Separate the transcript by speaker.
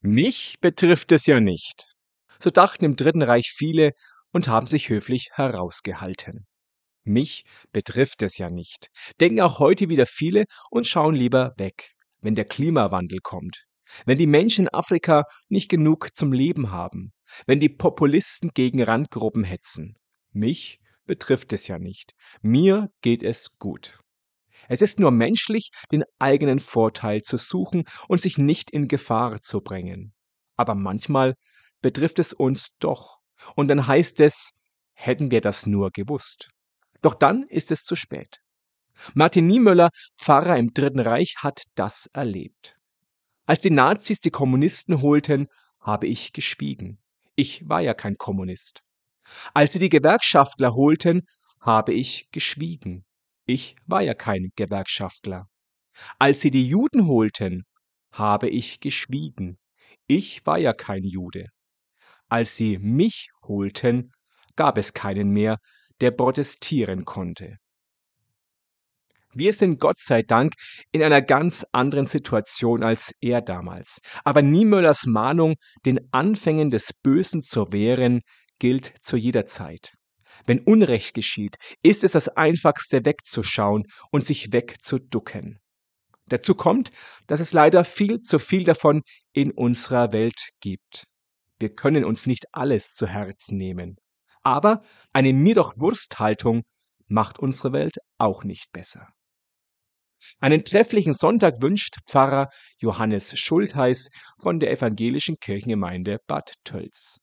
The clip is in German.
Speaker 1: Mich betrifft es ja nicht. So dachten im Dritten Reich viele und haben sich höflich herausgehalten. Mich betrifft es ja nicht. Denken auch heute wieder viele und schauen lieber weg, wenn der Klimawandel kommt. Wenn die Menschen in Afrika nicht genug zum Leben haben, wenn die Populisten gegen Randgruppen hetzen. Mich betrifft es ja nicht. Mir geht es gut. Es ist nur menschlich, den eigenen Vorteil zu suchen und sich nicht in Gefahr zu bringen. Aber manchmal betrifft es uns doch. Und dann heißt es, hätten wir das nur gewusst. Doch dann ist es zu spät. Martin Niemöller, Pfarrer im Dritten Reich, hat das erlebt. Als die Nazis die Kommunisten holten, habe ich geschwiegen. Ich war ja kein Kommunist. Als sie die Gewerkschaftler holten, habe ich geschwiegen. Ich war ja kein Gewerkschaftler. Als sie die Juden holten, habe ich geschwiegen. Ich war ja kein Jude. Als sie mich holten, gab es keinen mehr, der protestieren konnte. Wir sind Gott sei Dank in einer ganz anderen Situation als er damals. Aber Niemöllers Mahnung, den Anfängen des Bösen zu wehren, gilt zu jeder Zeit. Wenn Unrecht geschieht, ist es das Einfachste wegzuschauen und sich wegzuducken. Dazu kommt, dass es leider viel zu viel davon in unserer Welt gibt. Wir können uns nicht alles zu Herzen nehmen. Aber eine mir doch Wursthaltung macht unsere Welt auch nicht besser. Einen trefflichen Sonntag wünscht Pfarrer Johannes Schultheiß von der evangelischen Kirchengemeinde Bad Tölz.